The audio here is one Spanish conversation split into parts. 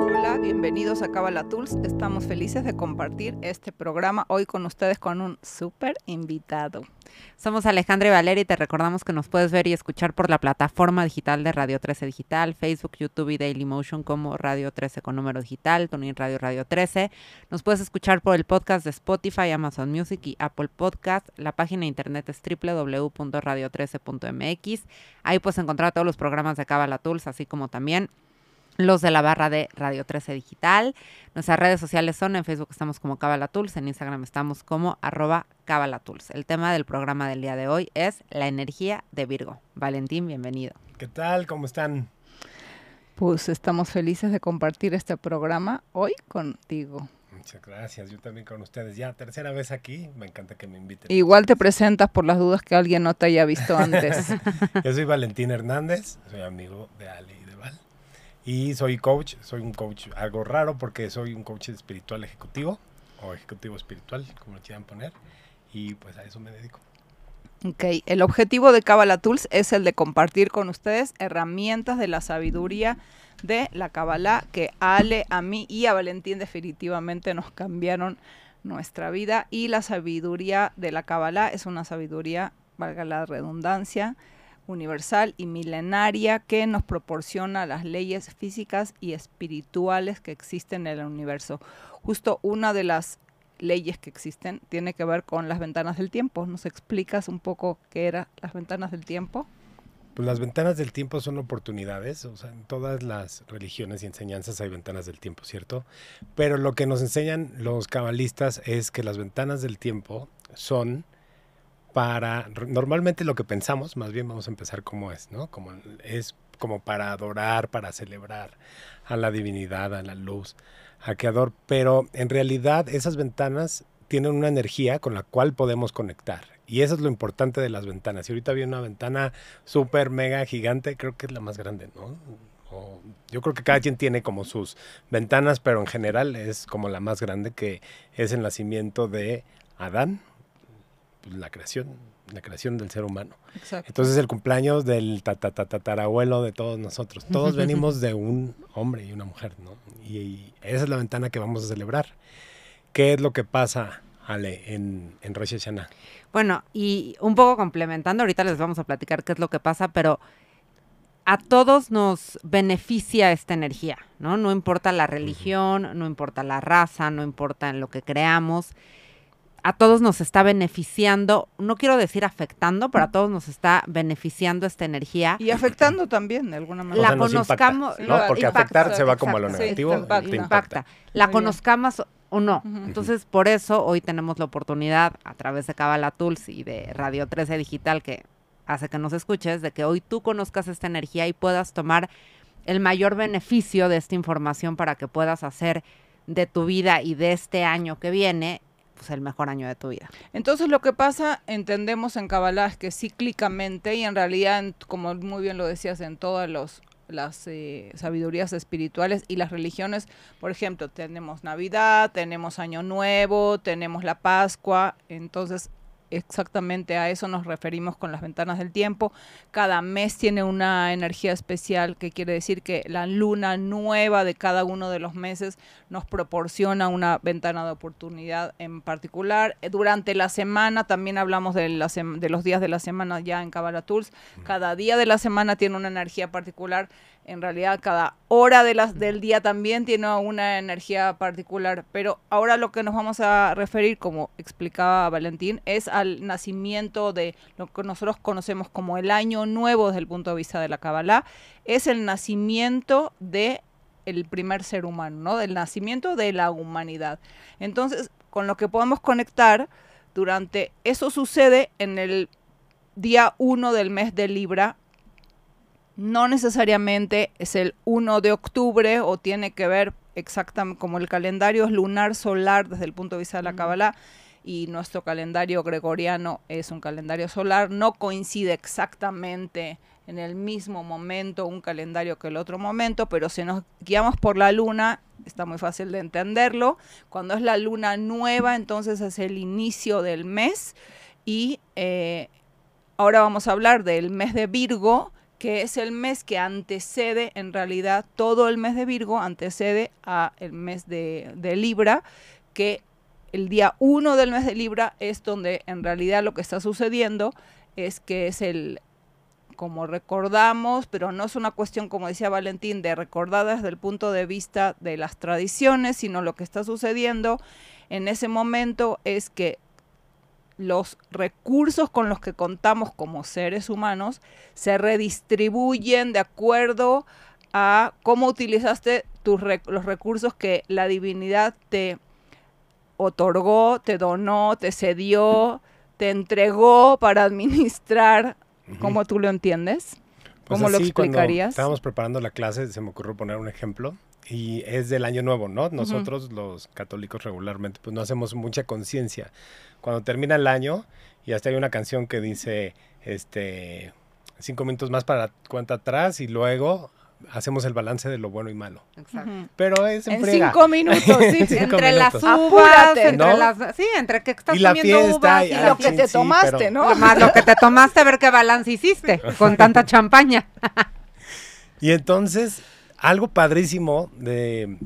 Hola, bienvenidos a Cabala Tools. Estamos felices de compartir este programa hoy con ustedes con un súper invitado. Somos Alejandra y Valeria y te recordamos que nos puedes ver y escuchar por la plataforma digital de Radio 13 Digital, Facebook, YouTube y Dailymotion como Radio 13 con número digital, Tuning Radio Radio 13. Nos puedes escuchar por el podcast de Spotify, Amazon Music y Apple Podcast. La página de internet es www.radio13.mx. Ahí puedes encontrar todos los programas de Cabala Tools, así como también los de la barra de Radio 13 Digital. Nuestras redes sociales son en Facebook estamos como Cabalatools, en Instagram estamos como arroba Cabalatools. El tema del programa del día de hoy es la energía de Virgo. Valentín, bienvenido. ¿Qué tal? ¿Cómo están? Pues estamos felices de compartir este programa hoy contigo. Muchas gracias, yo también con ustedes. Ya tercera vez aquí, me encanta que me inviten. Igual te presentas por las dudas que alguien no te haya visto antes. yo soy Valentín Hernández, soy amigo de Ali y soy coach, soy un coach algo raro porque soy un coach espiritual ejecutivo o ejecutivo espiritual, como lo quieran poner, y pues a eso me dedico. Ok, el objetivo de Kabbalah Tools es el de compartir con ustedes herramientas de la sabiduría de la Kabbalah que Ale, a mí y a Valentín definitivamente nos cambiaron nuestra vida y la sabiduría de la Kabbalah es una sabiduría, valga la redundancia, universal y milenaria que nos proporciona las leyes físicas y espirituales que existen en el universo. Justo una de las leyes que existen tiene que ver con las ventanas del tiempo. ¿Nos explicas un poco qué eran las ventanas del tiempo? Pues las ventanas del tiempo son oportunidades, o sea, en todas las religiones y enseñanzas hay ventanas del tiempo, ¿cierto? Pero lo que nos enseñan los cabalistas es que las ventanas del tiempo son para, normalmente lo que pensamos, más bien vamos a empezar como es, ¿no? Como es como para adorar, para celebrar a la divinidad, a la luz, a Creador, pero en realidad esas ventanas tienen una energía con la cual podemos conectar. Y eso es lo importante de las ventanas. Y ahorita viene una ventana súper, mega, gigante, creo que es la más grande, ¿no? yo creo que cada quien tiene como sus ventanas, pero en general es como la más grande que es el nacimiento de Adán, pues, la creación, la creación del ser humano. Entonces el cumpleaños del tatarabuelo de todos nosotros. Todos venimos de un hombre y una mujer, ¿no? Y, esa es la ventana que vamos a celebrar. ¿Qué es lo que pasa, Ale, en, en Rosh Hashanah? Bueno, y un poco complementando, ahorita les vamos a platicar qué es lo que pasa, pero a todos nos beneficia esta energía, ¿no? No importa la religión, no importa la raza, no importa en lo que creamos a todos nos está beneficiando, no quiero decir afectando, pero a todos nos está beneficiando esta energía. Y afectando también, de alguna manera. la conozcamos. ¿no? Porque afectar se va como a lo negativo. impacta. La conozcamos o no. Entonces, por eso hoy tenemos la oportunidad, a través de Cabala Tools y de Radio 13 Digital, que hace que nos escuches, de que hoy tú conozcas esta energía y puedas tomar el mayor beneficio de esta información para que puedas hacer de tu vida y de este año que viene pues, el mejor año de tu vida. Entonces lo que pasa, entendemos en Kabbalah, es que cíclicamente y en realidad, como muy bien lo decías, en todas los, las eh, sabidurías espirituales y las religiones, por ejemplo, tenemos Navidad, tenemos Año Nuevo, tenemos la Pascua, entonces exactamente a eso nos referimos con las ventanas del tiempo. Cada mes tiene una energía especial, que quiere decir que la luna nueva de cada uno de los meses nos proporciona una ventana de oportunidad en particular. Eh, durante la semana también hablamos de, de los días de la semana ya en Kabbalah Tools. Cada día de la semana tiene una energía particular en realidad cada hora del día también tiene una energía particular, pero ahora lo que nos vamos a referir, como explicaba Valentín, es al nacimiento de lo que nosotros conocemos como el año nuevo desde el punto de vista de la Kabbalah, es el nacimiento de el primer ser humano, ¿no? Del nacimiento de la humanidad. Entonces, con lo que podemos conectar durante eso sucede en el día 1 del mes de Libra no necesariamente es el 1 de octubre o tiene que ver exactamente como el calendario es lunar solar desde el punto de vista de la Kabbalah y nuestro calendario gregoriano es un calendario solar, no coincide exactamente en el mismo momento un calendario que el otro momento, pero si nos guiamos por la luna, está muy fácil de entenderlo. Cuando es la luna nueva, entonces es el inicio del mes y eh, ahora vamos a hablar del mes de Virgo, que es el mes que antecede, en realidad, todo el mes de Virgo antecede a el mes de, de Libra, que el día 1 del mes de Libra es donde en realidad lo que está sucediendo es que es el, como recordamos, pero no es una cuestión, como decía Valentín, de recordar desde el punto de vista de las tradiciones, sino lo que está sucediendo en ese momento es que los recursos con los que contamos como seres humanos se redistribuyen de acuerdo a cómo utilizaste tus los recursos que la divinidad te otorgó, te donó, te cedió, te entregó para administrar, ¿cómo tú lo entiendes? Pues ¿Cómo lo explicarías? estábamos preparando la clase, se me ocurrió poner un ejemplo y es del año nuevo, ¿no? Nosotros los católicos regularmente pues no hacemos mucha conciencia. Cuando termina el año y hasta hay una canción que dice este cinco minutos más para cuenta atrás y luego hacemos el balance de lo bueno y malo. Exacto. Pero es en, cinco minutos, sí. entre las uvas, entre las, sí, entre que estás comiendo uvas y, lo que te tomaste, ¿no? Más lo que te tomaste, a ver qué balance hiciste con tanta champaña. y entonces algo padrísimo de,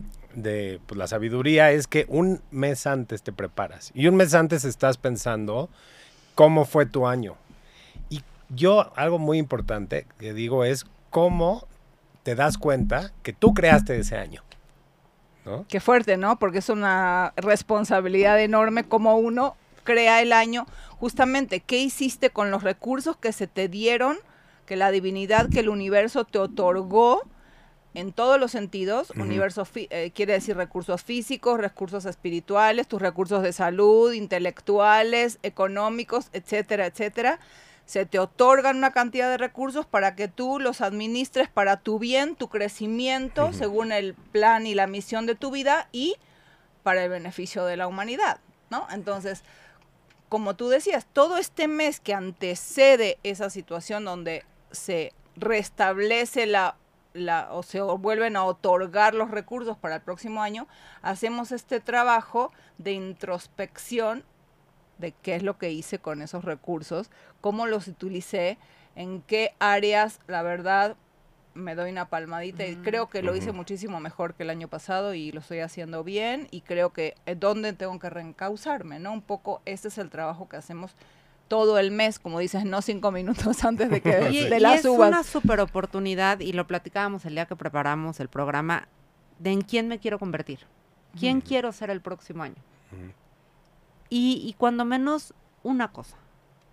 pues, la sabiduría es que un mes antes te preparas y un mes antes estás pensando cómo fue tu año. Y yo algo muy importante que digo es cómo te das cuenta que tú creaste ese año. Qué fuerte, ¿no? Porque es una responsabilidad enorme como uno crea el año. Justamente, ¿qué hiciste con los recursos que se te dieron, que la divinidad, que el universo te otorgó? En todos los sentidos, universo eh, quiere decir recursos físicos, recursos espirituales, tus recursos de salud, intelectuales, económicos, etcétera, etcétera. Se te otorgan una cantidad de recursos para que tú los administres para tu bien, tu crecimiento, según el plan y la misión de tu vida y para el beneficio de la humanidad, ¿no? Entonces, como tú decías, todo este mes que antecede esa situación donde se restablece la o se vuelven a otorgar los recursos para el próximo año, hacemos este trabajo de introspección de qué es lo que hice con esos recursos, cómo los utilicé, en qué áreas, la verdad, me doy una palmadita y creo que lo hice muchísimo mejor que el año pasado y lo estoy haciendo bien y creo que es donde tengo que reencauzarme, ¿no? Un poco este es el trabajo que hacemos todo el mes, como dices, no cinco minutos antes de que de las es una super oportunidad y lo platicábamos el día que preparamos el programa de en quién me quiero convertir, quién quiero ser el próximo año. y, y, cuando menos una cosa,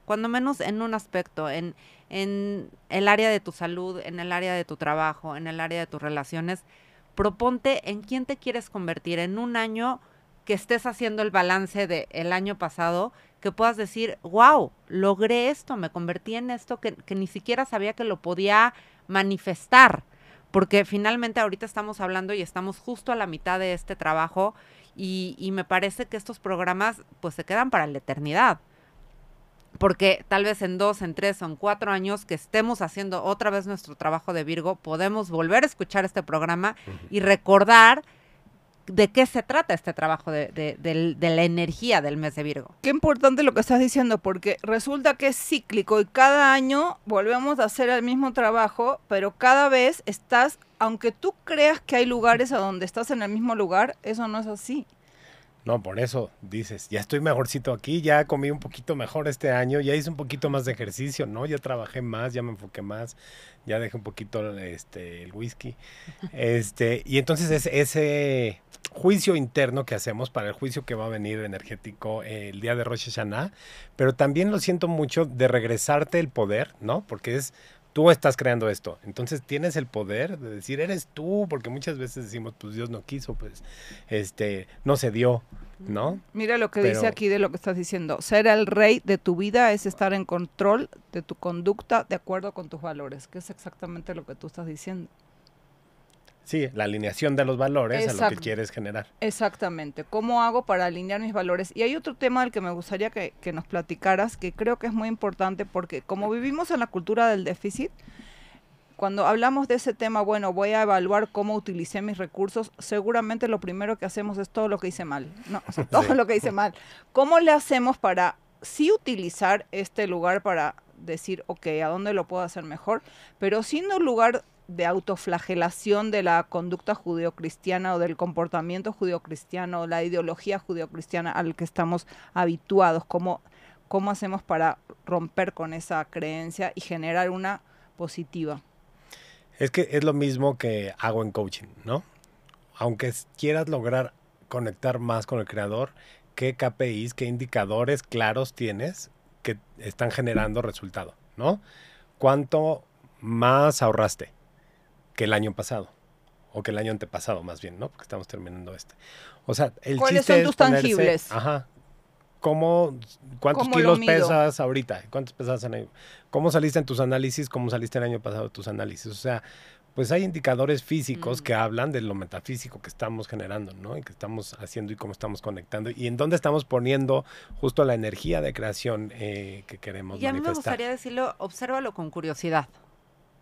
cuando menos en un aspecto, en, en el área de tu salud, en el área de tu trabajo, en el área de tus relaciones, proponte en quién te quieres convertir en un año que estés haciendo el balance del año pasado que puedas decir, wow, logré esto, me convertí en esto que, ni siquiera sabía que lo podía manifestar, porque finalmente ahorita estamos hablando y estamos justo a la mitad de este trabajo y, y me parece que estos programas pues se quedan para la eternidad. Porque tal vez en dos, en tres o en cuatro años que estemos haciendo otra vez nuestro trabajo de Virgo, podemos volver a escuchar este programa y recordar de qué se trata este trabajo de, la energía del mes de Virgo. Qué importante lo que estás diciendo, porque resulta que es cíclico y cada año volvemos a hacer el mismo trabajo, pero cada vez estás, aunque tú creas que hay lugares a donde estás en el mismo lugar, eso no es así. No, por eso dices, ya estoy mejorcito aquí, ya comí un poquito mejor este año, ya hice un poquito más de ejercicio, ¿no? Ya trabajé más, ya me enfoqué más, ya dejé un poquito este, el whisky. Este, y entonces es ese juicio interno que hacemos para el juicio que va a venir energético el día de Rosh Hashanah, pero también lo siento mucho de regresarte el poder, ¿no? Porque es tú estás creando esto. Entonces tienes el poder de decir, eres tú, porque muchas veces decimos, pues Dios no quiso, pues este no se dio, ¿no? Mira lo que dice aquí de lo que estás diciendo. Ser el rey de tu vida es estar en control de tu conducta de acuerdo con tus valores, que es exactamente lo que tú estás diciendo. Sí, la alineación de los valores a lo que quieres generar. Exactamente. ¿Cómo hago para alinear mis valores? Y hay otro tema del que me gustaría que, nos platicaras, que creo que es muy importante porque como vivimos en la cultura del déficit, cuando hablamos de ese tema, bueno, voy a evaluar cómo utilicé mis recursos, seguramente lo primero que hacemos es todo lo que hice mal, ¿no? todo lo que hice mal. ¿Cómo le hacemos para sí utilizar este lugar para decir, ok, ¿a dónde lo puedo hacer mejor? Pero siendo un lugar de autoflagelación de la conducta judeocristiana o del comportamiento judeocristiano o la ideología judeocristiana al que estamos habituados, cómo, cómo hacemos para romper con esa creencia y generar una positiva. Es que es lo mismo que hago en coaching, ¿no? Aunque quieras lograr conectar más con el creador, ¿qué KPIs, qué indicadores claros tienes que están generando resultado, ¿no? ¿Cuánto más ahorraste? Que el año pasado. O que el año antepasado, más bien, ¿no? Porque estamos terminando este. O sea, el ¿Cuáles son tus tangibles? Ajá. ¿Cómo, ¿Cuántos kilos pesas ahorita? ¿Cuántos pesas en el, ¿Cómo saliste en tus análisis? ¿Cómo saliste el año pasado tus análisis? O sea, pues hay indicadores físicos mm. que hablan de lo metafísico que estamos generando, ¿no? Y que estamos haciendo y cómo estamos conectando y en dónde estamos poniendo justo la energía de creación eh, que queremos y a mí me gustaría decirlo, obsérvalo con curiosidad.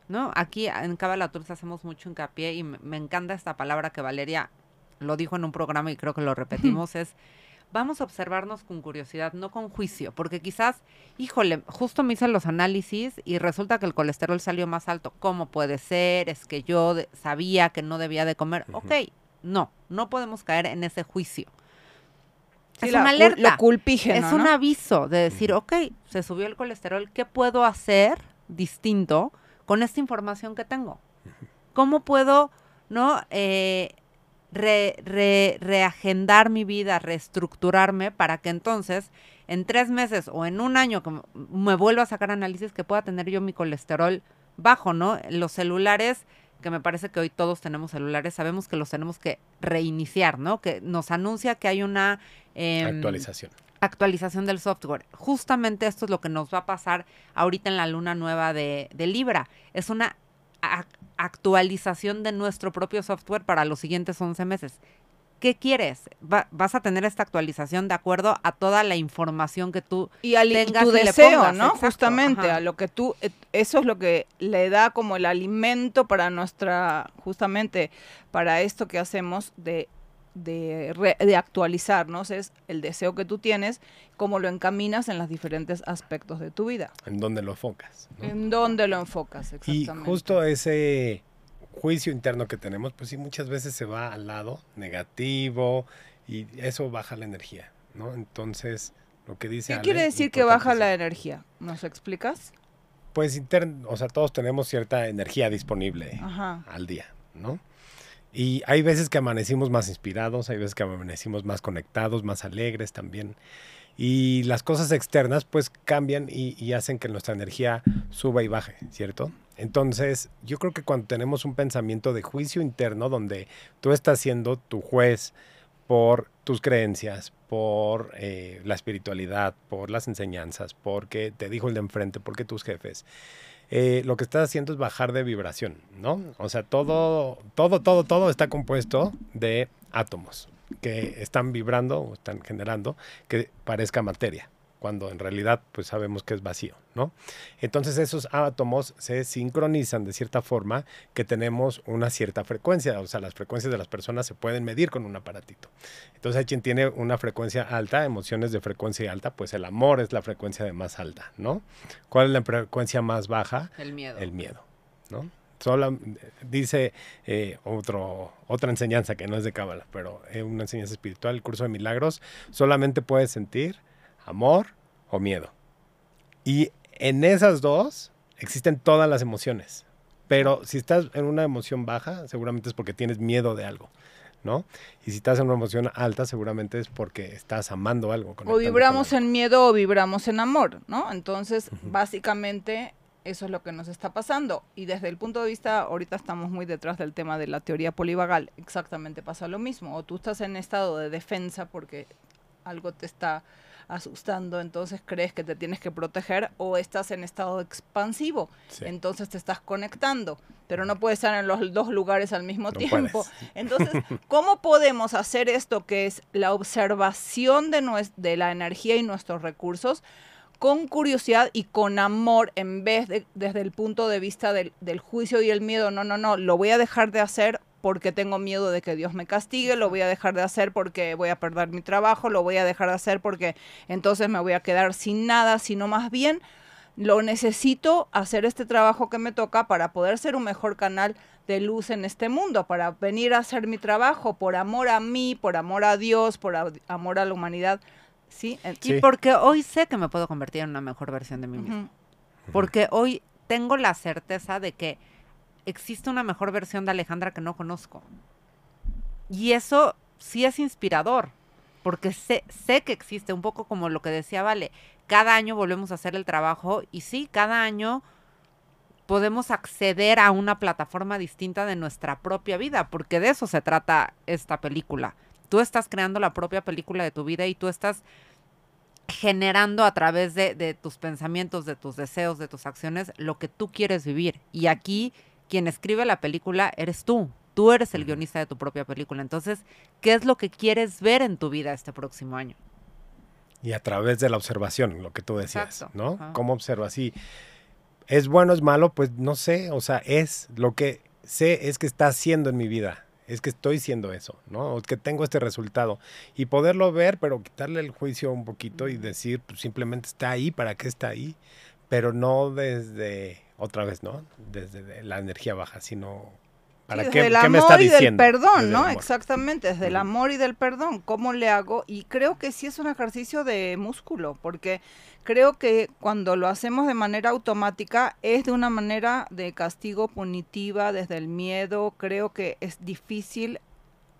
¿No? Aquí en Cabala Tours hacemos mucho hincapié y me, encanta esta palabra que Valeria lo dijo en un programa y creo que lo repetimos, es vamos a observarnos con curiosidad, no con juicio, porque quizás, híjole, justo me hice los análisis y resulta que el colesterol salió más alto. ¿Cómo puede ser? Es que yo sabía que no debía de comer. Ok, no, no podemos caer en ese juicio. es una alerta. Es un aviso de decir, ok, se subió el colesterol, ¿qué puedo hacer distinto? Con esta información que tengo? ¿Cómo puedo, no, eh, reagendar mi vida, reestructurarme para que entonces en tres meses o en un año que me vuelva a sacar análisis que pueda tener yo mi colesterol bajo, ¿no? Los celulares, que me parece que hoy todos tenemos celulares, sabemos que los tenemos que reiniciar, ¿no? Que nos anuncia que hay una... Em, actualización actualización del software. Justamente esto es lo que nos va a pasar ahorita en la luna nueva de, Libra. Es una actualización de nuestro propio software para los siguientes 11 meses. ¿Qué quieres? vas a tener esta actualización de acuerdo a toda la información que tú y al, tengas tu deseo, ¿no? justamente a lo que tú eh, eso es lo que le da como el alimento para nuestra justamente para esto que hacemos de de, de, actualizarnos es el deseo que tú tienes, cómo lo encaminas en los diferentes aspectos de tu vida. En dónde lo enfocas. En dónde lo enfocas, exactamente. Y justo ese juicio interno que tenemos, pues sí, muchas veces se va al lado negativo y eso baja la energía, ¿no? Entonces, lo que dice... ¿Qué quiere decir que baja la energía? ¿Nos explicas? Pues, interno, o sea, todos tenemos cierta energía disponible al día, ¿no? Y hay veces que amanecimos más inspirados, hay veces que amanecimos más conectados, más alegres también. Y las cosas externas pues cambian y, hacen que nuestra energía suba y baje, ¿cierto? Entonces, yo creo que cuando tenemos un pensamiento de juicio interno donde tú estás siendo tu juez por tus creencias, por eh, la espiritualidad, por las enseñanzas, porque te dijo el de enfrente, porque tus jefes, eh, lo que estás haciendo es bajar de vibración, ¿no? O sea, todo, todo, todo, todo está compuesto de átomos que están vibrando o están generando que parezca materia cuando en realidad pues sabemos que es vacío, ¿no? Entonces esos átomos se sincronizan de cierta forma que tenemos una cierta frecuencia, o sea, las frecuencias de las personas se pueden medir con un aparatito. Entonces hay quien tiene una frecuencia alta, emociones de frecuencia alta, pues el amor es la frecuencia de más alta, ¿no? ¿Cuál es la frecuencia más baja? El miedo. El miedo, ¿no? Solo, dice eh, otro, otra enseñanza que no es de Cábala, pero es una enseñanza espiritual, el curso de milagros, solamente puedes sentir amor o miedo. Y en esas dos existen todas las emociones. Pero si estás en una emoción baja, seguramente es porque tienes miedo de algo, ¿no? Y si estás en una emoción alta, seguramente es porque estás amando algo. O vibramos en miedo o vibramos en amor, ¿no? Entonces, básicamente, eso es lo que nos está pasando. Y desde el punto de vista, ahorita estamos muy detrás del tema de la teoría polivagal, exactamente pasa lo mismo. O tú estás en estado de defensa porque algo te está asustando, entonces crees que te tienes que proteger o estás en estado expansivo, entonces te estás conectando, pero no puedes estar en los dos lugares al mismo tiempo. Entonces, ¿cómo podemos hacer esto que es la observación de, de la energía y nuestros recursos? con curiosidad y con amor en vez de desde el punto de vista del, del, juicio y el miedo, no, no, no, lo voy a dejar de hacer porque tengo miedo de que Dios me castigue, lo voy a dejar de hacer porque voy a perder mi trabajo, lo voy a dejar de hacer porque entonces me voy a quedar sin nada, sino más bien lo necesito hacer este trabajo que me toca para poder ser un mejor canal de luz en este mundo, para venir a hacer mi trabajo por amor a mí, por amor a Dios, por amor a la humanidad. ¿sí? Y porque hoy sé que me puedo convertir en una mejor versión de mí mismo. Porque hoy tengo la certeza de que existe una mejor versión de Alejandra que no conozco. Y eso sí es inspirador, porque sé, sé que existe, un poco como lo que decía Vale, cada año volvemos a hacer el trabajo y sí, cada año podemos acceder a una plataforma distinta de nuestra propia vida, porque de eso se trata esta película. Tú estás creando la propia película de tu vida y tú estás generando a través de, de, tus pensamientos, de tus deseos, de tus acciones, lo que tú quieres vivir. Y aquí quien escribe la película eres tú. Tú eres el guionista de tu propia película. Entonces, ¿qué es lo que quieres ver en tu vida este próximo año? Y a través de la observación, lo que tú decías, ¿no? ¿Cómo observas? Y es bueno, es malo, pues no sé, o sea, es lo que sé es que está haciendo en mi vida, es que estoy siendo eso, ¿no? O que tengo este resultado. Y poderlo ver, pero quitarle el juicio un poquito y decir, pues simplemente está ahí, ¿para qué está ahí? Pero no desde, otra vez, ¿no? Desde la energía baja, sino ¿Para qué, el amor y del perdón, ¿no? Exactamente, desde el amor y del perdón. ¿Cómo le hago? Y creo que sí es un ejercicio de músculo, porque creo que cuando lo hacemos de manera automática es de una manera de castigo punitiva, desde el miedo. Creo que es difícil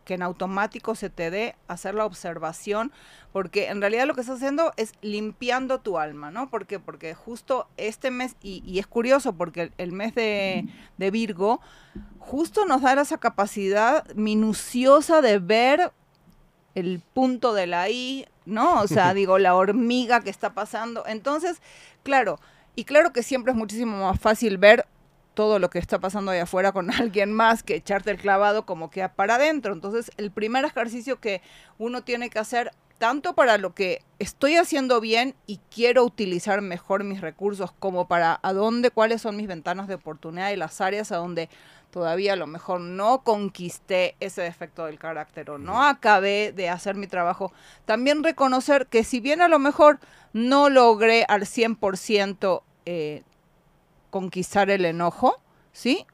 que en automático se te dé hacer la observación, porque en realidad lo que estás haciendo es limpiando tu alma, ¿no? ¿Por qué? Porque justo este mes, y, es curioso porque el, mes de, de, Virgo, justo nos da esa capacidad minuciosa de ver el punto de la I, ¿no? O sea, digo, la hormiga que está pasando. Entonces, claro, y claro que siempre es muchísimo más fácil ver todo lo que está pasando ahí afuera con alguien más que echarte el clavado como que para adentro. Entonces, el primer ejercicio que uno tiene que hacer, tanto para lo que estoy haciendo bien y quiero utilizar mejor mis recursos, como para a dónde, cuáles son mis ventanas de oportunidad y las áreas a donde todavía a lo mejor no conquisté ese defecto del carácter o no acabé de hacer mi trabajo. También reconocer que si bien a lo mejor no logré al 100% eh, conquistar el enojo, ¿sí?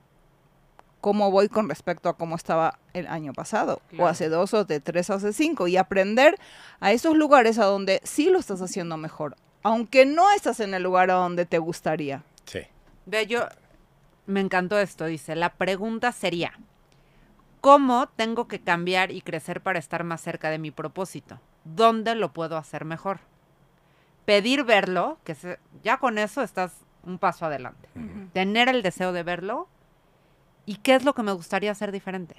¿Cómo voy con respecto a cómo estaba el año pasado? O hace dos, o de tres, o hace cinco. Y aprender a esos lugares a donde sí lo estás haciendo mejor. Aunque no estás en el lugar a donde te gustaría. Sí. Ve, yo me encantó esto. Dice, la pregunta sería, ¿cómo tengo que cambiar y crecer para estar más cerca de mi propósito? ¿Dónde lo puedo hacer mejor? Pedir verlo, que ya con eso estás un paso adelante. Tener el deseo de verlo y qué es lo que me gustaría hacer diferente.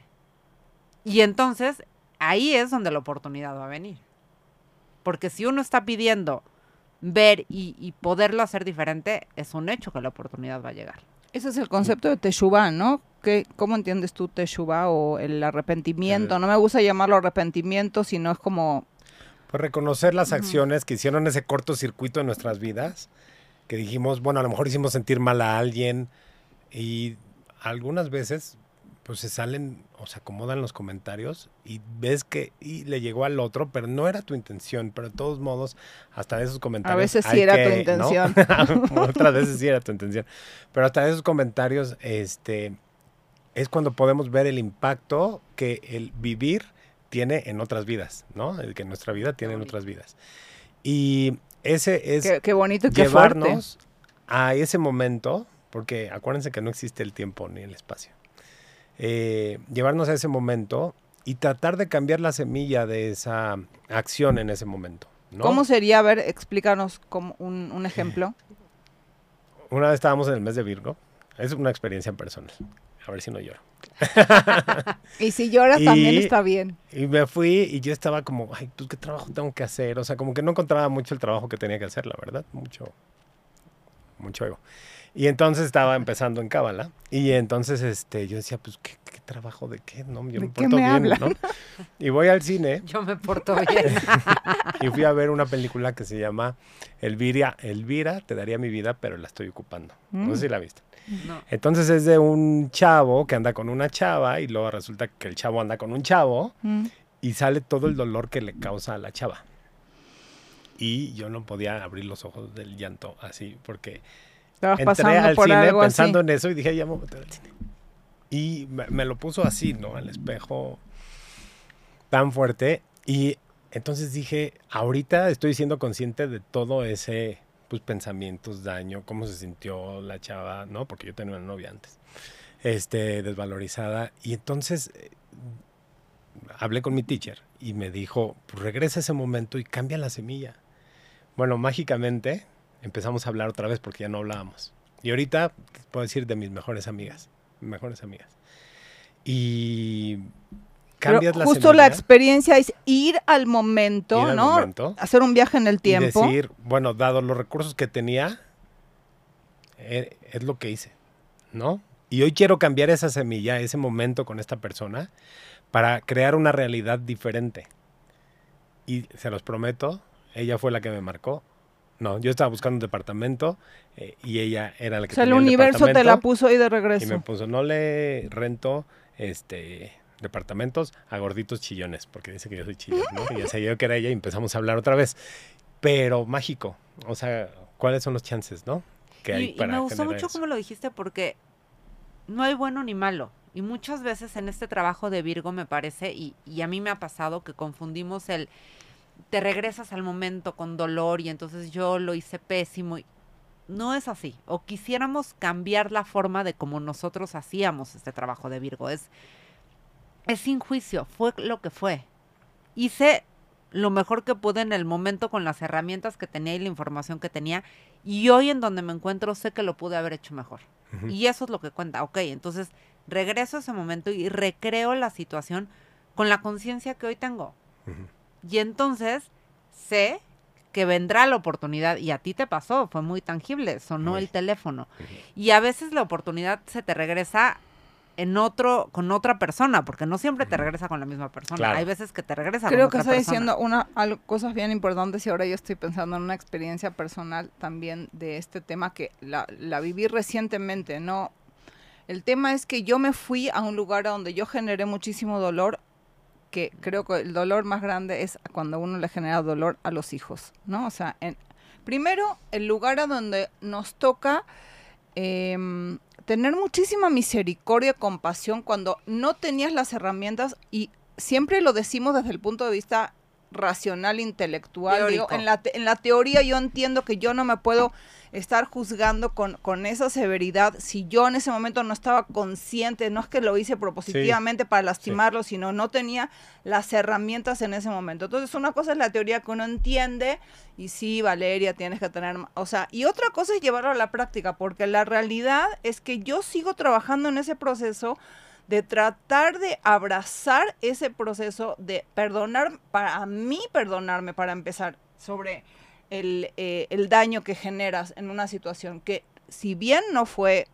Y entonces ahí es donde la oportunidad va a venir. Porque si uno está pidiendo ver y, poderlo hacer diferente, es un hecho que la oportunidad va a llegar. Ese es el concepto de Teshuvah, ¿no? ¿Qué, ¿Cómo entiendes tú Teshuvah o el arrepentimiento? no me gusta llamarlo arrepentimiento, sino es como... Pues reconocer las acciones que hicieron ese cortocircuito en nuestras vidas que dijimos, bueno, a lo mejor hicimos sentir mal a alguien y algunas veces pues se salen o se acomodan los comentarios y ves que y le llegó al otro, pero no era tu intención, pero de todos modos, hasta de esos comentarios. A veces sí era tu intención. Otras veces sí era tu intención. Pero hasta de esos comentarios, este, es cuando podemos ver el impacto que el vivir tiene en otras vidas, ¿no? El que nuestra vida tiene en otras vidas. Y ese es qué, bonito llevarnos a ese momento, porque acuérdense que no existe el tiempo ni el espacio. Eh, llevarnos a ese momento y tratar de cambiar la semilla de esa acción en ese momento. ¿Cómo sería? A ver, explícanos como un, ejemplo. Una vez estábamos en el mes de Virgo. Es una experiencia personal. A ver si no lloro. y si lloras también está bien. Y me fui y yo estaba como, ay, pues qué trabajo tengo que hacer. O sea, como que no encontraba mucho el trabajo que tenía que hacer, la verdad. Mucho, mucho ego. Y entonces estaba empezando en Cábala. Y entonces este, yo decía, pues, ¿qué, trabajo de qué? No, yo me porto bien, ¿no? Y voy al cine. Yo me porto bien. y fui a ver una película que se llama Elvira. Elvira, te daría mi vida, pero la estoy ocupando. No sé si la viste. Entonces es de un chavo que anda con una chava y luego resulta que el chavo anda con un chavo mm. y sale todo el dolor que le causa a la chava. y yo no podía abrir los ojos del llanto así porque Estabas entré pasando al por cine algo pensando así. en eso y dije, ya me voy a meter al cine. Y me, lo puso así, ¿no? Al espejo tan fuerte. Y entonces dije, ahorita estoy siendo consciente de todo ese, pues, pensamientos, daño, cómo se sintió la chava, ¿no? Porque yo tenía una novia antes, este, desvalorizada. Y entonces eh, hablé con mi teacher y me dijo, pues regresa ese momento y cambia la semilla. Bueno, mágicamente empezamos a hablar otra vez porque ya no hablábamos. Y ahorita puedo decir de mis mejores amigas, mejores amigas. Y Pero cambias la justo la experiencia es ir al momento, Ir al ¿no? momento. Hacer un viaje en el tiempo. y decir, bueno, dado los recursos que tenía, eh, es lo que hice, ¿no? Y hoy quiero cambiar esa semilla, ese momento con esta persona, para crear una realidad diferente. Y se los prometo, ella fue la que me marcó. No, yo estaba buscando un departamento eh, y ella era la que o sea, el universo te la puso ahí de Y me regreso. puso, no le rento este departamentos a gorditos chillones, porque dice que yo soy chillón, ¿no? Y ya sabía yo que era ella y empezamos a hablar otra vez. Pero mágico. O sea, ¿cuáles son los chances, no? Que hay Y, y para me gustó mucho eso? como lo dijiste porque no hay bueno ni malo. Y muchas veces en este trabajo de Virgo me parece, y, y a mí me ha pasado que confundimos el te regresas al momento con dolor y entonces yo lo hice pésimo. y no es así. O quisiéramos cambiar la forma de cómo nosotros hacíamos este trabajo de Virgo. Es, es sin juicio, fue lo que fue. Hice lo mejor que pude en el momento con las herramientas que tenía y la información que tenía. Y hoy en donde me encuentro sé que lo pude haber hecho mejor. Y eso es lo que cuenta. Ok, entonces regreso a ese momento y recreo la situación con la conciencia que hoy tengo. Y entonces sé que vendrá la oportunidad y a ti te pasó, fue muy tangible, sonó el teléfono. Y a veces la oportunidad se te regresa en otro con otra persona, porque no siempre te regresa con la misma persona. Claro. Hay veces que te regresa Creo con que otra persona. diciendo una, algo- cosas bien importantes y ahora yo estoy pensando en una experiencia personal también de este tema que la, la viví recientemente, ¿no? El tema es que yo me fui a un lugar donde yo generé muchísimo dolor, que creo que el dolor más grande es cuando uno le genera dolor a los hijos, ¿no? O sea, en, primero, el lugar a donde nos toca em, tener muchísima misericordia, compasión cuando no tenías las herramientas y siempre lo decimos desde el punto de vista racional, intelectual. digo, en, la te- en la teoría yo entiendo que yo no me puedo estar juzgando con, con esa severidad si yo en ese momento no estaba consciente, no es que lo hice propositivamente para lastimarlo, sino no tenía las herramientas en ese momento. Entonces una cosa es la teoría que uno entiende y sí, Valeria, tienes que tener, o sea, y otra cosa es llevarlo a la práctica, porque la realidad es que yo sigo trabajando en ese proceso de tratar de abrazar ese proceso de perdonar, para mí perdonarme, para empezar, sobre el, eh, el daño que generas en una situación que si bien no fue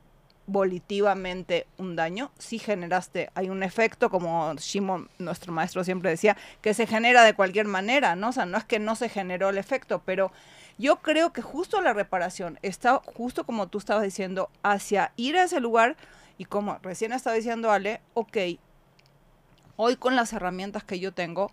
volitivamente un daño, sí generaste, hay un efecto, como Shimon, nuestro maestro siempre decía, que se genera de cualquier manera, ¿no? O sea, no es que no se generó el efecto, pero yo creo que justo la reparación está justo como tú estabas diciendo, hacia ir a ese lugar y como recién estaba diciendo Ale, ok, hoy con las herramientas que yo tengo,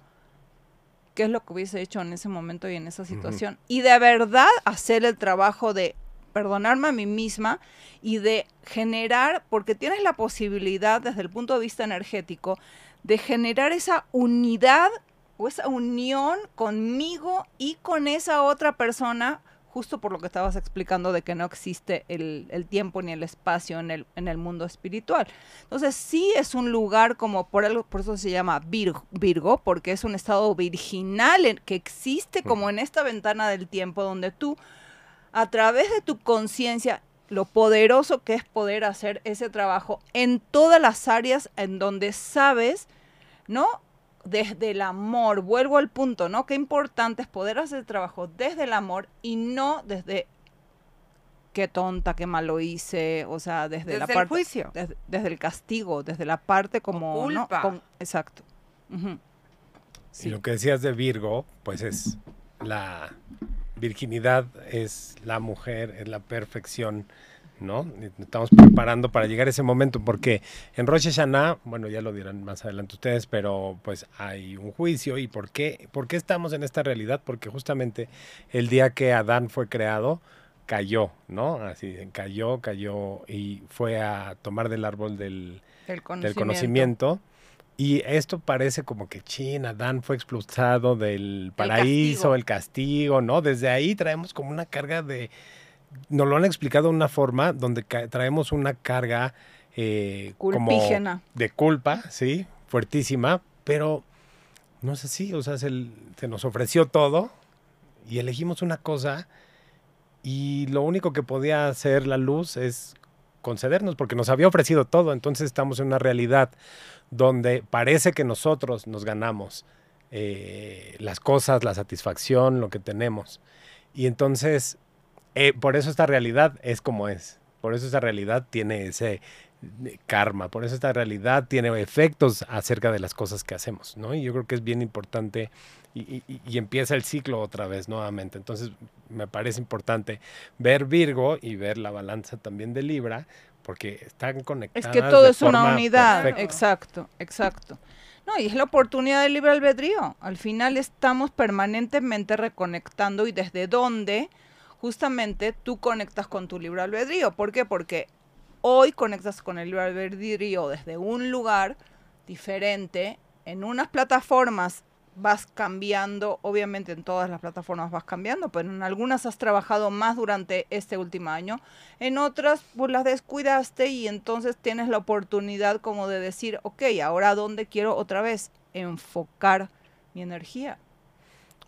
¿qué es lo que hubiese hecho en ese momento y en esa situación? Y de verdad hacer el trabajo de perdonarme a mí misma y de generar, porque tienes la posibilidad desde el punto de vista energético, de generar esa unidad o esa unión conmigo y con esa otra persona, justo por lo que estabas explicando de que no existe el, el tiempo ni el espacio en el, en el mundo espiritual. Entonces sí es un lugar como, por, algo, por eso se llama Virgo, Virgo, porque es un estado virginal en- que existe como en esta ventana del tiempo donde tú, a través de tu conciencia, lo poderoso que es poder hacer ese trabajo en todas las áreas en donde sabes, ¿no? Desde el amor, vuelvo al punto, ¿no? Qué importante es poder hacer el trabajo desde el amor y no desde qué tonta, qué mal lo hice, o sea, desde, la Desde el parte juicio. desde, desde el castigo, desde la parte como ¿no? culpa. Con- exacto. Ujú. Y lo que decías de Virgo, pues es la virginidad, es la mujer, es la perfección ¿no? Estamos preparando para llegar a ese momento porque en Rosh Hashanah, bueno, ya lo dirán más adelante ustedes, pero pues hay un juicio y ¿por qué, ¿por qué estamos en esta realidad? Porque justamente el día que Adán fue creado, cayó, ¿no? Así, cayó, cayó y fue a tomar del árbol del, del conocimiento. Y esto parece como que chin, Adán fue expulsado del paraíso, el castigo, ¿no? Desde ahí traemos como una carga de, nos lo han explicado de una forma donde traemos una carga eh, como de culpa, sí, fuertísima, pero no es así, o sea, se, nos ofreció todo y elegimos una cosa y lo único que podía hacer la luz es concedernos porque nos había ofrecido todo, entonces estamos en una realidad donde parece que nosotros nos ganamos eh, las cosas, la satisfacción, lo que tenemos. Y entonces eh, por eso esta realidad es como es. Por eso esta realidad tiene ese eh, karma. Por eso esta realidad tiene efectos acerca de las cosas que hacemos, ¿no? Y yo creo que es bien importante y, empieza el ciclo otra vez nuevamente. Entonces me parece importante ver Virgo y ver la balanza también de Libra porque están conectadas. Es que todo es una unidad. Exacto, exacto. No, y es la oportunidad del libre albedrío. Al final estamos permanentemente reconectando y desde dónde justamente tú conectas con tu libre albedrío. ¿Por qué? Porque hoy conectas con el libre albedrío desde un lugar diferente, en unas plataformas vas cambiando, obviamente en todas las plataformas vas cambiando, pero en algunas has trabajado más durante este último año, en otras pues las descuidaste y entonces tienes la oportunidad como de decir, ok, ahora dónde quiero otra vez enfocar mi energía.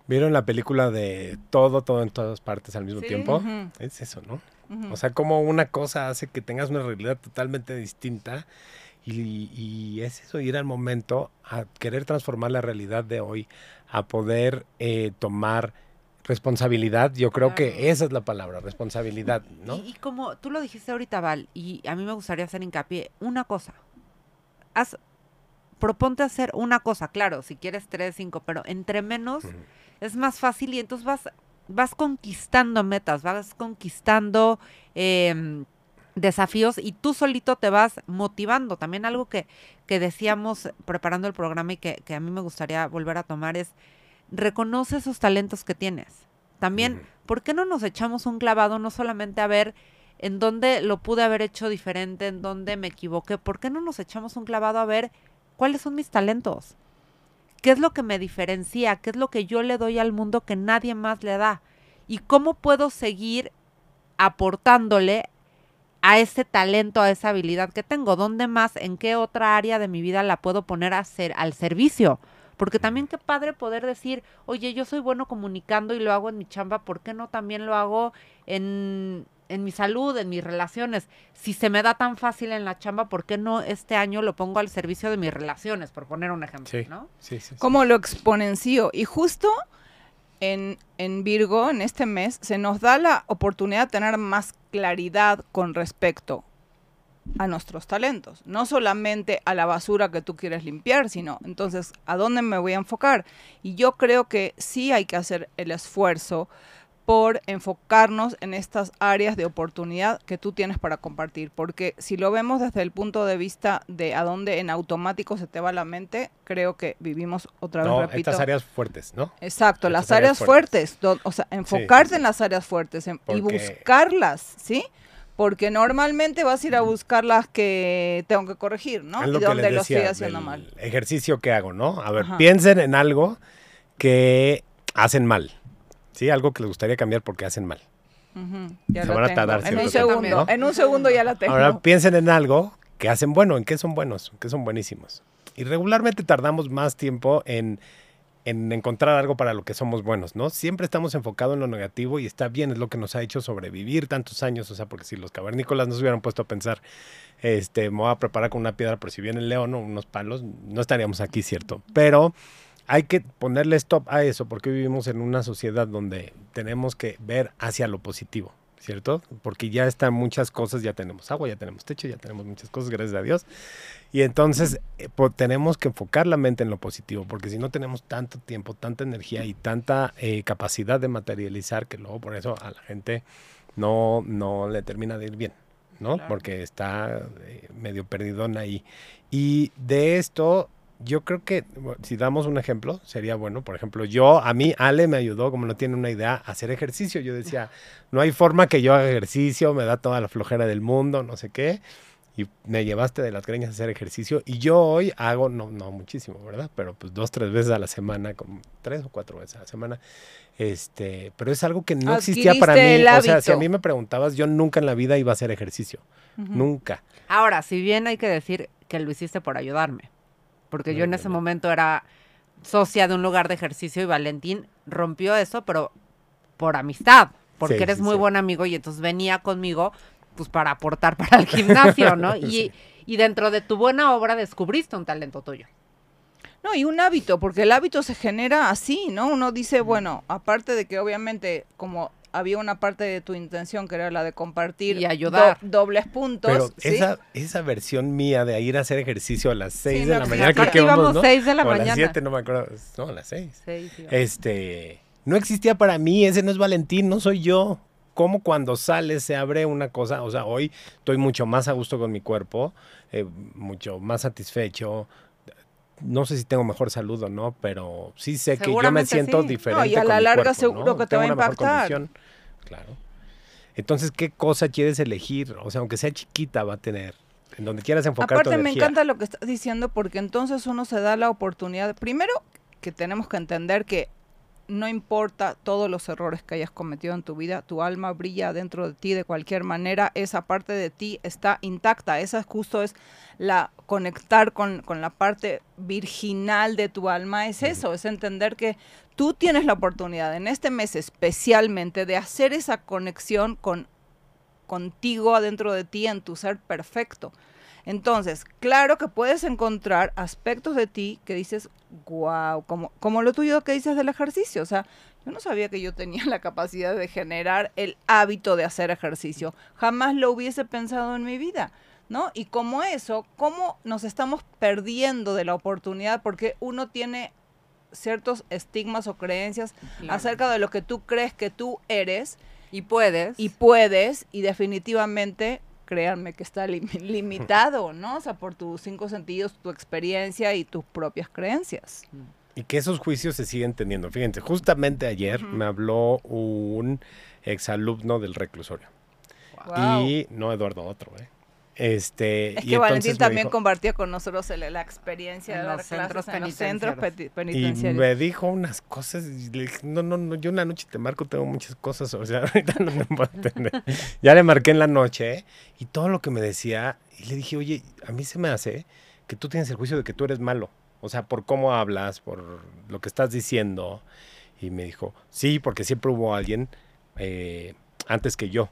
¿Vieron la película de todo, todo en todas partes al mismo tiempo? Es eso, ¿no? O sea, como una cosa hace que tengas una realidad totalmente distinta y, es eso, ir al momento a querer transformar la realidad de hoy, a poder eh, tomar responsabilidad. Yo creo que esa es la palabra, responsabilidad, ¿no? Y, y, como tú lo dijiste ahorita, Val, y a mí me gustaría hacer hincapié, una cosa, haz, proponte hacer una cosa, claro, si quieres tres, cinco, pero entre menos es más fácil y entonces vas, vas conquistando metas, vas conquistando em, desafíos y tú solito te vas motivando. También algo que, que decíamos preparando el programa y que, a mí me gustaría volver a tomar es, reconoce esos talentos que tienes. También, ¿por qué no nos echamos un clavado no solamente a ver en dónde lo pude haber hecho diferente, en dónde me equivoqué? ¿Por qué no nos echamos un clavado a ver cuáles son mis talentos? ¿Qué es lo que me diferencia? ¿Qué es lo que yo le doy al mundo que nadie más le da? ¿Y cómo puedo seguir aportándole a ese talento, a esa habilidad que tengo? ¿Dónde más, en qué otra área de mi vida la puedo poner a hacer, al servicio? Porque también qué padre poder decir, oye, yo soy bueno comunicando y lo hago en mi chamba, ¿por qué no también lo hago en en mi salud, en mis relaciones. Si se me da tan fácil en la chamba, ¿por qué no este año lo pongo al servicio de mis relaciones, por poner un ejemplo, sí, ¿no? Sí, sí, Como lo exponencio. Y justo en, en Virgo, en este mes, se nos da la oportunidad de tener más claridad con respecto a nuestros talentos, no solamente a la basura que tú quieres limpiar, sino entonces a dónde me voy a enfocar. Y yo creo que sí hay que hacer el esfuerzo por enfocarnos en estas áreas de oportunidad que tú tienes para compartir. Porque si lo vemos desde el punto de vista de a dónde en automático se te va la mente, creo que vivimos otra vez, no, repito. Estas áreas fuertes, ¿no? Exacto, las áreas, fuertes. o sea, enfocarte en las áreas fuertes y buscarlas, ¿sí? Porque normalmente vas a ir a buscar las que tengo que corregir, ¿no? y donde lo estoy haciendo mal. Ejercicio que hago, ¿no? A ver, piensen en algo que hacen mal Sí, algo que les gustaría cambiar porque hacen mal. Se van a tardar en un segundo, en un segundo ya la tengo. Ahora piensen en algo que hacen bueno, en qué son buenos, en qué son buenísimos. Y regularmente tardamos más tiempo en, en encontrar algo para lo que somos buenos, ¿no? Siempre estamos enfocados en lo negativo y está bien, es lo que nos ha hecho sobrevivir tantos años, o sea, porque si los cavernícolas no se hubieran puesto a pensar, este, me voy a preparar con una piedra, pero si viene el león o unos palos, no estaríamos aquí, ¿cierto? Pero hay que ponerle stop a eso porque vivimos en una sociedad donde tenemos que ver hacia lo positivo, ¿cierto? Porque ya están muchas cosas, ya tenemos agua, ya tenemos techo, ya tenemos muchas cosas, gracias a Dios. Y entonces eh, tenemos que enfocar la mente en lo positivo, porque si no tenemos tanto tiempo, tanta energía y tanta eh, capacidad de materializar, que luego por eso a la gente no, no le termina de ir bien. ¿no? Porque está eh, medio perdidón ahí. Y de esto, yo creo que si damos un ejemplo, sería bueno. Por ejemplo, yo, a mí, Ale me ayudó, como no tiene una idea, a hacer ejercicio. Yo decía, no hay forma que yo haga ejercicio, me da toda la flojera del mundo, no sé qué. Y me llevaste de las greñas a hacer ejercicio. Y yo hoy hago, no, no muchísimo, ¿verdad? Pero pues dos, tres veces a la semana, como tres o cuatro veces a la semana. Este, pero es algo que no existía para mí. O sea, si a mí me preguntabas, yo nunca en la vida iba a hacer ejercicio. Nunca. Ahora, si bien hay que decir que lo hiciste por ayudarme porque yo en ese momento era socia de un lugar de ejercicio y Valentín rompió eso, pero por amistad, porque eres muy buen amigo y entonces venía conmigo pues para aportar para el gimnasio, ¿no? Y, y dentro de tu buena obra descubriste un talento tuyo. No, y un hábito, porque el hábito se genera así, ¿no? Uno dice, bueno, aparte de que obviamente como había una parte de tu intención que era la de compartir y ayudar. dobles puntos. Pero esa, esa versión mía de ir a hacer ejercicio a las 6 de la pues, mañana, creo que íbamos, ¿no? 6 de la mañana. a las 7, no me acuerdo. No, a las 6. este, no existía para mí, ese no es Valentín, no soy yo. Como cuando sales se abre una cosa, o sea, hoy estoy mucho más a gusto con mi cuerpo, eh, mucho más satisfecho, no sé si tengo mejor salud o no, pero sí sé que yo me siento diferente. y a la larga seguro que te va a impactar. Claro. Entonces, ¿qué cosa quieres elegir? O sea, aunque sea chiquita, va a tener. En donde quieras enfocar Aparte, me encanta lo que estás diciendo porque entonces uno se da la oportunidad. Primero, que tenemos que entender que no importa todos los errores que hayas cometido en tu vida, tu alma brilla dentro de ti de cualquier manera, esa parte de ti está intacta, esa justo es la conectar con, la parte virginal de tu alma, es eso, es entender que tú tienes la oportunidad en este mes especialmente de hacer esa conexión con contigo adentro de ti en tu ser perfecto. Entonces, claro que puedes encontrar aspectos de ti que dices, wow, como, como lo tuyo que dices del ejercicio. O sea, yo no sabía que yo tenía la capacidad de generar el hábito de hacer ejercicio. Jamás lo hubiese pensado en mi vida. ¿No? Y como eso, ¿cómo nos estamos perdiendo de la oportunidad? Porque uno tiene ciertos estigmas o creencias acerca de lo que tú crees que tú eres. Y puedes. Y puedes, y definitivamente créanme que está limitado, ¿no? O sea, por tus cinco sentidos, tu experiencia y tus propias creencias. Y que esos juicios se siguen teniendo. Fíjense, justamente ayer me habló un exalumno del reclusorio. Y no Eduardo otro, ¿eh? Este, es que Valentín también compartió con nosotros la experiencia de los centros penitenciarios. Y me dijo unas cosas, y le dije, no, no, no, yo una noche te marco, tengo muchas cosas, o sea, ahorita no me puedo entender. ya le marqué en la noche, y todo lo que me decía, y le dije, oye, a mí se me hace que tú tienes el juicio de que tú eres malo, o sea, por cómo hablas, por lo que estás diciendo. Y me dijo, sí, porque siempre hubo alguien eh, antes que yo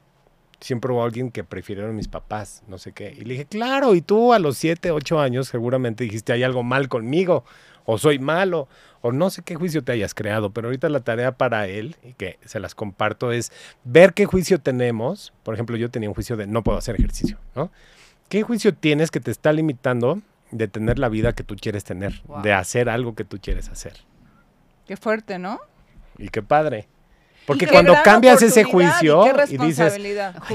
siempre hubo alguien que prefirieron mis papás, no sé qué. Y le dije, claro, y tú a los 7, 8 años seguramente dijiste, hay algo mal conmigo, o soy malo, o no sé qué juicio te hayas creado, pero ahorita la tarea para él, y que se las comparto, es ver qué juicio tenemos. Por ejemplo, yo tenía un juicio de no puedo hacer ejercicio, ¿no? ¿Qué juicio tienes que te está limitando de tener la vida que tú quieres tener, de hacer algo que tú quieres hacer? Qué fuerte, ¿no? Y qué padre. Porque cuando cambias ese juicio y, dices,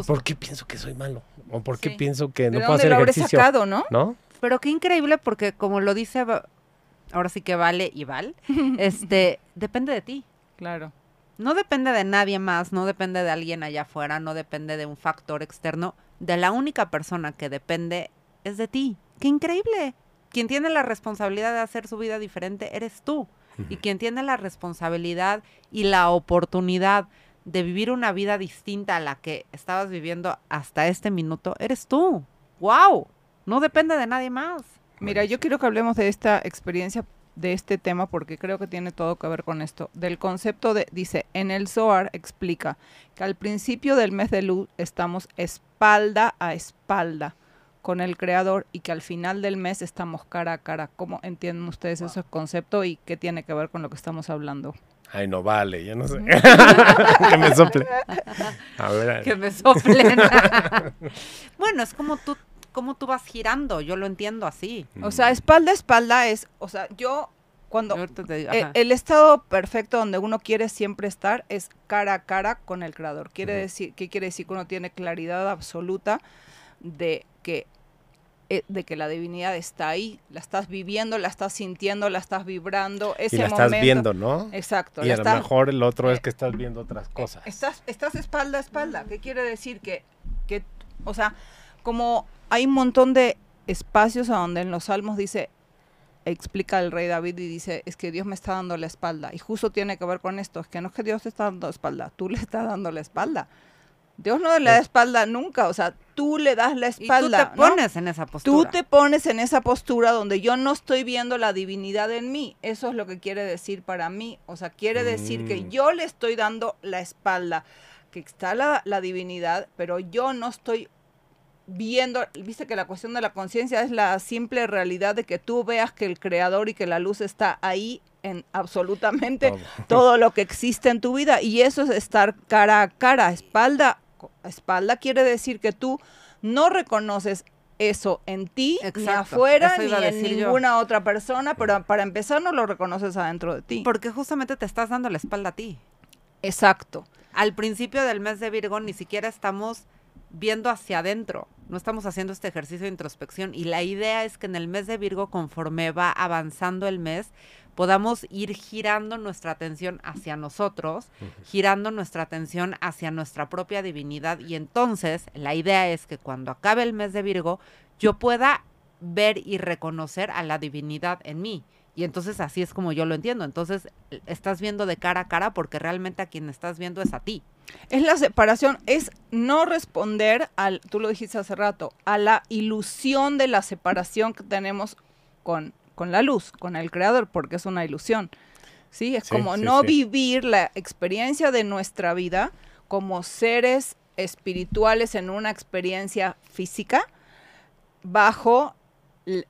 ¿por qué pienso que soy malo? ¿O por qué pienso que no puedo hacer ejercicio? Sacado, ¿no? ¿no? Pero qué increíble porque como lo dice, ahora sí que vale y val, este, depende de ti. Claro. No depende de nadie más, no depende de alguien allá afuera, no depende de un factor externo. De la única persona que depende es de ti. ¡Qué increíble! Quien tiene la responsabilidad de hacer su vida diferente eres tú. Y quien tiene la responsabilidad y la oportunidad de vivir una vida distinta a la que estabas viviendo hasta este minuto, eres tú. ¡Wow! No depende de nadie más. Mira, yo quiero que hablemos de esta experiencia, de este tema, porque creo que tiene todo que ver con esto. Del concepto de, dice, en el Zohar explica que al principio del mes de luz estamos espalda a espalda con el creador y que al final del mes estamos cara a cara. ¿Cómo entienden ustedes ese concepto y qué tiene que ver con lo que estamos hablando? Ay, no vale, yo no sé. que me sople. A ver. Que me soplen. bueno, es como tú, como tú vas girando, yo lo entiendo así. O sea, espalda a espalda es, o sea, yo cuando eh, el estado perfecto donde uno quiere siempre estar es cara a cara con el creador. Quiere decir, ¿qué quiere decir que uno tiene claridad absoluta de que eh, de que la divinidad está ahí, la estás viviendo, la estás sintiendo, la estás vibrando. Ese y la estás viendo, ¿no? Exacto. Y a lo mejor el otro es eh, que estás viendo otras cosas. Estás, estás espalda a espalda. ¿Qué quiere decir? Que, que, o sea, como hay un montón de espacios a donde en los salmos dice, explica el rey David y dice, es que Dios me está dando la espalda. Y justo tiene que ver con esto, es que no es que Dios te está dando la espalda, tú le estás dando la espalda. Dios no le da espalda nunca, o sea, tú le das la espalda. Y tú te pones en esa postura. Tú te pones en esa postura donde yo no estoy viendo la divinidad en mí. Eso es lo que quiere decir para mí. O sea, quiere decir que mm. yo le estoy dando la espalda, que está la, la divinidad, pero yo no estoy viendo, viste que la cuestión de la conciencia es la simple realidad de que tú veas que el creador y que la luz está ahí en absolutamente todo. lo que existe en tu vida y eso es estar cara a cara, espalda espalda quiere decir que tú no reconoces eso en ti, ni afuera, ni en ninguna otra persona, pero para empezar no lo reconoces adentro de ti. Porque justamente te estás dando la espalda a ti. Exacto. Al principio del mes de Virgo ni siquiera estamos viendo hacia adentro, no estamos haciendo este ejercicio de introspección y la idea es que en el mes de Virgo, conforme va avanzando el mes, podamos ir girando nuestra atención hacia nosotros, girando nuestra atención hacia nuestra propia divinidad y entonces la idea es que cuando acabe el mes de Virgo yo pueda ver y reconocer a la divinidad en mí. Y entonces así es como yo lo entiendo. Entonces estás viendo de cara a cara porque realmente a quien estás viendo es a ti. Es la separación, es no responder al, tú lo dijiste hace rato, a la ilusión de la separación que tenemos con, con la luz, con el creador, porque es una ilusión. ¿sí? Es como no vivir la experiencia de nuestra vida como seres espirituales en una experiencia física bajo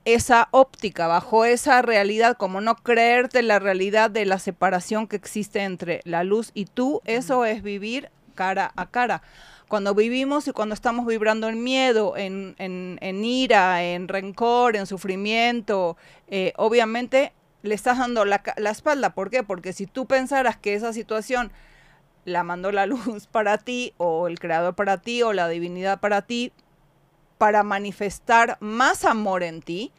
esa óptica, bajo esa realidad, como no creerte la realidad de la separación que existe entre la luz y tú, eso es vivir cara a cara. Cuando vivimos y cuando estamos vibrando en miedo, en, en, ira, en rencor, en sufrimiento, eh, obviamente le estás dando la, la espalda. ¿Por qué? Porque si tú pensaras que esa situación la mandó la luz para ti, o el creador para ti, o la divinidad para ti, para manifestar más amor en ti,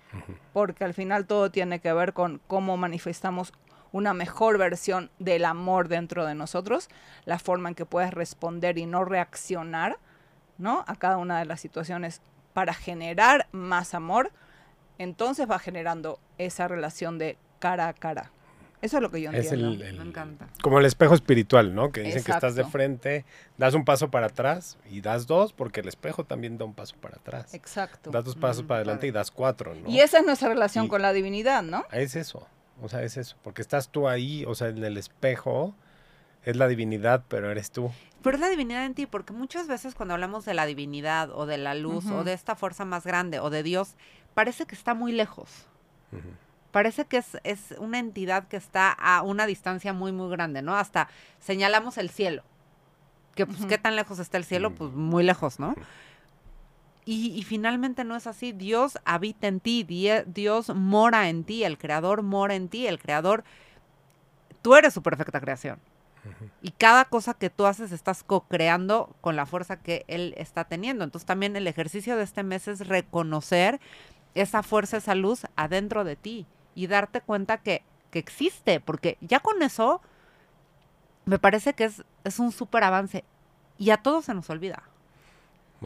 porque al final todo tiene que ver con cómo manifestamos una mejor versión del amor dentro de nosotros, la forma en que puedes responder y no reaccionar, ¿no? A cada una de las situaciones para generar más amor, entonces va generando esa relación de cara a cara. Eso es lo que yo entiendo. Es el, Me encanta. Como el espejo espiritual, ¿no? Que dicen que estás de frente, das un paso para atrás y das dos, porque el espejo también da un paso para atrás. Exacto. Das dos pasos para adelante y das cuatro, ¿no? Y esa es nuestra relación con la divinidad, ¿no? Es eso. O sea, es eso. Porque estás tú ahí, o sea, en el espejo es la divinidad, pero eres tú. Pero es la divinidad en ti, porque muchas veces cuando hablamos de la divinidad o de la luz o de esta fuerza más grande o de Dios, parece que está muy lejos parece que es, es, una entidad que está a una distancia muy, muy grande, ¿no? Hasta señalamos el cielo. Que pues, ¿qué tan lejos está el cielo? Pues muy lejos, ¿no? Y, y, finalmente no es así. Dios habita en ti, Dios mora en ti, el creador mora en ti, el creador, tú eres su perfecta creación. Y cada cosa que tú haces estás co-creando con la fuerza que Él está teniendo. Entonces también el ejercicio de este mes es reconocer esa fuerza, esa luz adentro de ti y darte cuenta que, que existe, porque ya con eso me parece que es, es un súper avance y a todos se nos olvida.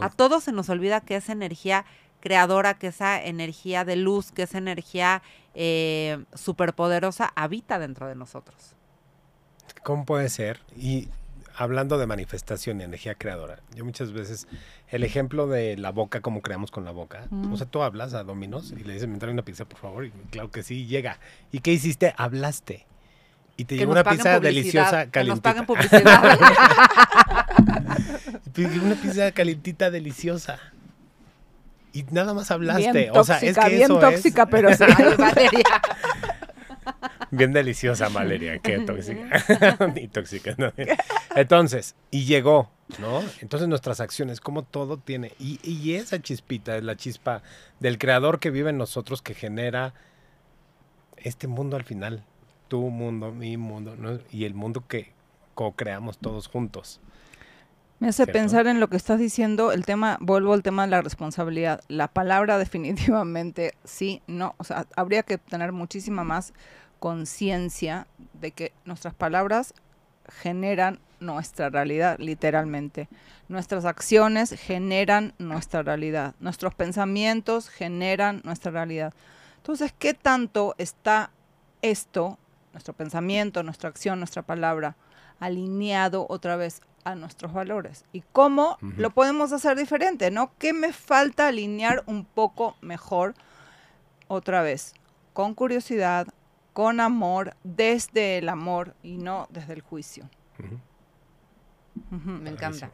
A todos se nos olvida que esa energía creadora, que esa energía de luz, que esa energía eh, superpoderosa habita dentro de nosotros. ¿Cómo puede ser? Y hablando de manifestación y energía creadora, yo muchas veces, el ejemplo de la boca, cómo creamos con la boca. O sea, tú hablas a Dominos y le dices, me trae una pizza, por favor. Y claro que sí, llega. ¿Y qué hiciste? Hablaste. Y te llegó una pizza deliciosa, calientita. Que nos paguen publicidad. llegó una pizza calientita, deliciosa. Y nada más hablaste. o sea, es que bien tóxica, pero sí. Valeria. Bien deliciosa, Valeria. Qué tóxica. Ni tóxica, ¿no? Entonces, y llegó, ¿no? Entonces nuestras acciones, como todo tiene. Y, y esa chispita es la chispa del creador que vive en nosotros que genera este mundo al final. Tu mundo, mi mundo, ¿no? Y el mundo que co-creamos todos juntos. Me hace pensar en lo que estás diciendo, el tema, vuelvo al tema de la responsabilidad. La palabra definitivamente sí, no, o sea, habría que tener muchísima más conciencia de que nuestras palabras generan nuestra realidad, literalmente. Nuestras acciones generan nuestra realidad. Nuestros pensamientos generan nuestra realidad. Entonces, ¿qué tanto está esto, nuestro pensamiento, nuestra acción, nuestra palabra, alineado otra vez a nuestros valores? ¿Y cómo lo podemos hacer diferente? ¿No? ¿Qué me falta alinear un poco mejor otra vez? Con curiosidad, con amor, desde el amor y no desde el juicio. Me encanta.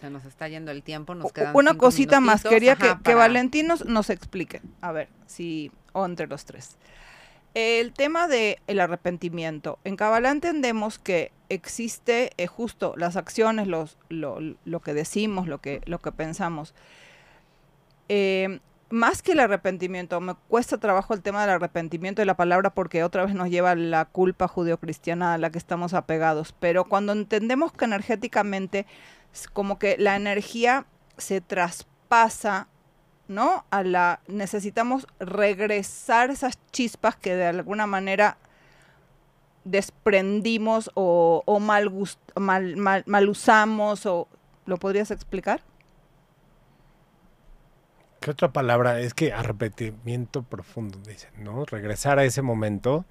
Se nos está yendo el tiempo, nos quedan Una cosita más, quería que, Valentín nos, explique, a ver, si, o entre los tres. El tema del el arrepentimiento. En Kabbalah entendemos que existe eh, justo las acciones, los, lo, lo, que decimos, lo que, lo que pensamos. Eh, más que el arrepentimiento, me cuesta trabajo el tema del arrepentimiento de la palabra porque otra vez nos lleva la culpa judeocristiana a la que estamos apegados, pero cuando entendemos que energéticamente como que la energía se traspasa, ¿no? A la necesitamos regresar esas chispas que de alguna manera desprendimos o, mal, mal, mal usamos o ¿lo podrías explicar? ¿Qué otra palabra? Es que arrepentimiento profundo, dicen, ¿no? Regresar a ese momento.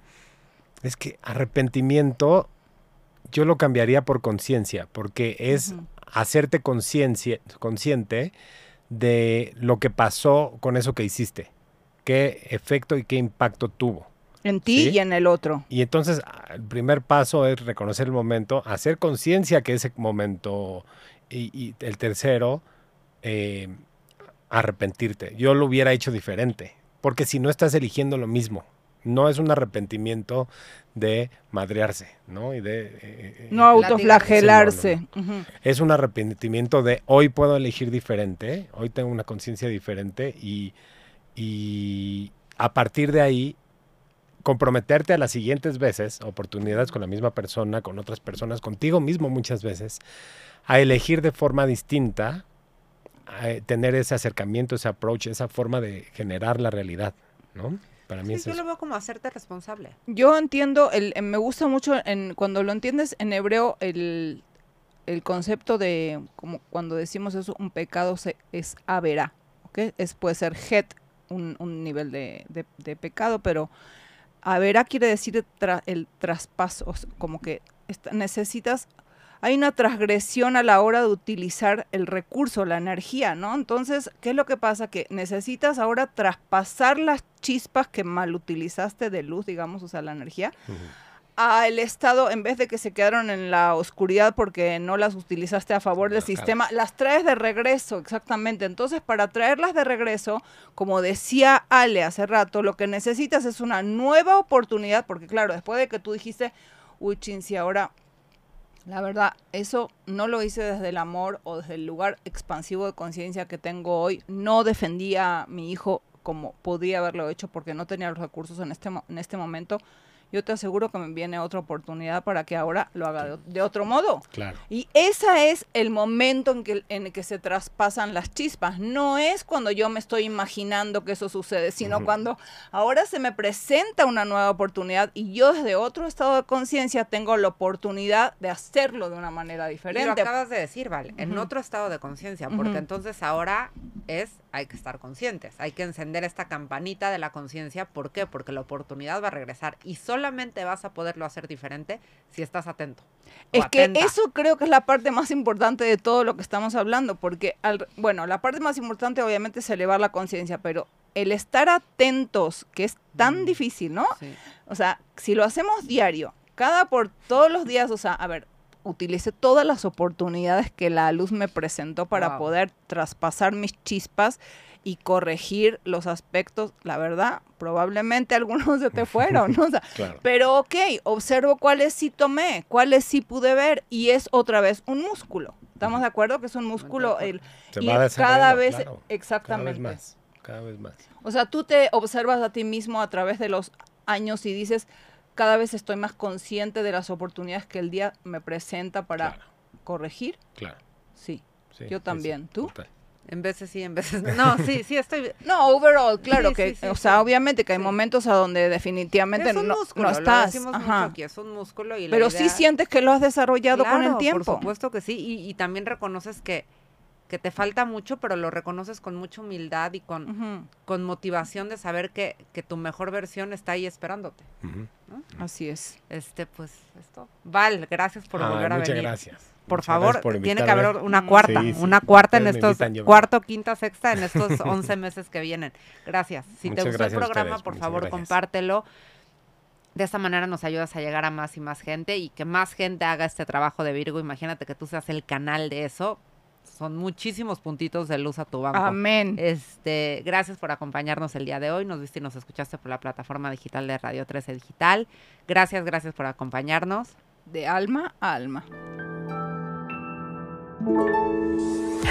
Es que arrepentimiento yo lo cambiaría por conciencia, porque es hacerte conciencia, consciente de lo que pasó con eso que hiciste, qué efecto y qué impacto tuvo. En ti y en el otro. Y entonces el primer paso es reconocer el momento, hacer conciencia que ese momento, y, el tercero, eh, arrepentirte. Yo lo hubiera hecho diferente, porque si no estás eligiendo lo mismo, no es un arrepentimiento de madrearse, ¿no? Y de... Eh, eh, no autoflagelarse. Es un arrepentimiento de hoy puedo elegir diferente, hoy tengo una conciencia diferente y, y a partir de ahí comprometerte a las siguientes veces, oportunidades con la misma persona, con otras personas, contigo mismo muchas veces, a elegir de forma distinta tener ese acercamiento, ese approach, esa forma de generar la realidad, ¿no? Para mí sí, yo lo veo como hacerte responsable. Yo entiendo, el, me gusta mucho en, cuando lo entiendes en hebreo el, concepto de, como cuando decimos eso, un pecado se, es avera, ¿ok? Es, puede ser het, un, nivel de, pecado, pero avera quiere decir el traspaso, como que necesitas hay una transgresión a la hora de utilizar el recurso, la energía, ¿no? Entonces, ¿qué es lo que pasa? Que necesitas ahora traspasar las chispas que mal utilizaste de luz, digamos, o sea, la energía, al estado, en vez de que se quedaron en la oscuridad porque no las utilizaste a favor del sistema, las traes de regreso, exactamente. Entonces, para traerlas de regreso, como decía Ale hace rato, lo que necesitas es una nueva oportunidad, porque claro, después de que tú dijiste, uy, chin, si ahora la verdad, eso no lo hice desde el amor o desde el lugar expansivo de conciencia que tengo hoy. No defendía a mi hijo como podría haberlo hecho porque no tenía los recursos en este, en este momento yo te aseguro que me viene otra oportunidad para que ahora lo haga de, otro modo. Claro. Y ese es el momento en, que, en el que se traspasan las chispas. No es cuando yo me estoy imaginando que eso sucede, sino cuando ahora se me presenta una nueva oportunidad y yo desde otro estado de conciencia tengo la oportunidad de hacerlo de una manera diferente. Y lo acabas de decir, Vale, en otro estado de conciencia, porque entonces ahora es, hay que estar conscientes, hay que encender esta campanita de la conciencia. ¿Por qué? Porque la oportunidad va a regresar y solamente vas a poderlo hacer diferente si estás atento. Es que eso creo que es la parte más importante de todo lo que estamos hablando, porque, al, bueno, la parte más importante obviamente es elevar la conciencia, pero el estar atentos, que es tan mm, difícil, ¿no? O sea, si lo hacemos diario, cada por todos los días, o sea, a ver, utilicé todas las oportunidades que la luz me presentó para poder traspasar mis chispas y corregir los aspectos, la verdad, probablemente algunos se te fueron, ¿no? Pero ok, observo cuáles sí tomé, cuáles sí pude ver y es otra vez un músculo. ¿Estamos de acuerdo que es un músculo? El, y cada vez, exactamente. Cada vez más, cada vez más. O sea, tú te observas a ti mismo a través de los años y dices, cada vez estoy más consciente de las oportunidades que el día me presenta para corregir. Claro. Sí, Sí, yo sí, también. ¿Tú? total. En veces sí, en veces no. No, sí, sí, estoy... No, overall, claro Sí, que, sí, sí, o sí. sea, obviamente que hay Sí. momentos a donde definitivamente es un no, músculo, no estás. ajá. mucho aquí, es un músculo y la Pero sí sientes que lo has desarrollado con el tiempo. Por supuesto que sí, y, y también reconoces que, que te falta mucho, pero lo reconoces con mucha humildad y con, con motivación de saber que, que tu mejor versión está ahí esperándote. Así es. Este, pues, esto. Val, gracias por Ah, volver a muchas venir. gracias. Por Muchas favor, gracias por tiene que haber una cuarta, Sí, sí. una cuarta en estos, invitan, cuarto, quinta, sexta, en estos 11 meses que vienen. Gracias. Si Muchas te gustó el programa, ustedes, por favor, gracias. compártelo. De esta manera nos ayudas a llegar a más y más gente y que más gente haga este trabajo de Virgo. Imagínate que tú seas el canal de eso. Son muchísimos puntitos de luz a tu banco. Amén. Este, gracias por acompañarnos el día de hoy. Nos viste y nos escuchaste por la plataforma digital de Radio 13 Digital. Gracias, gracias por acompañarnos. De alma a alma.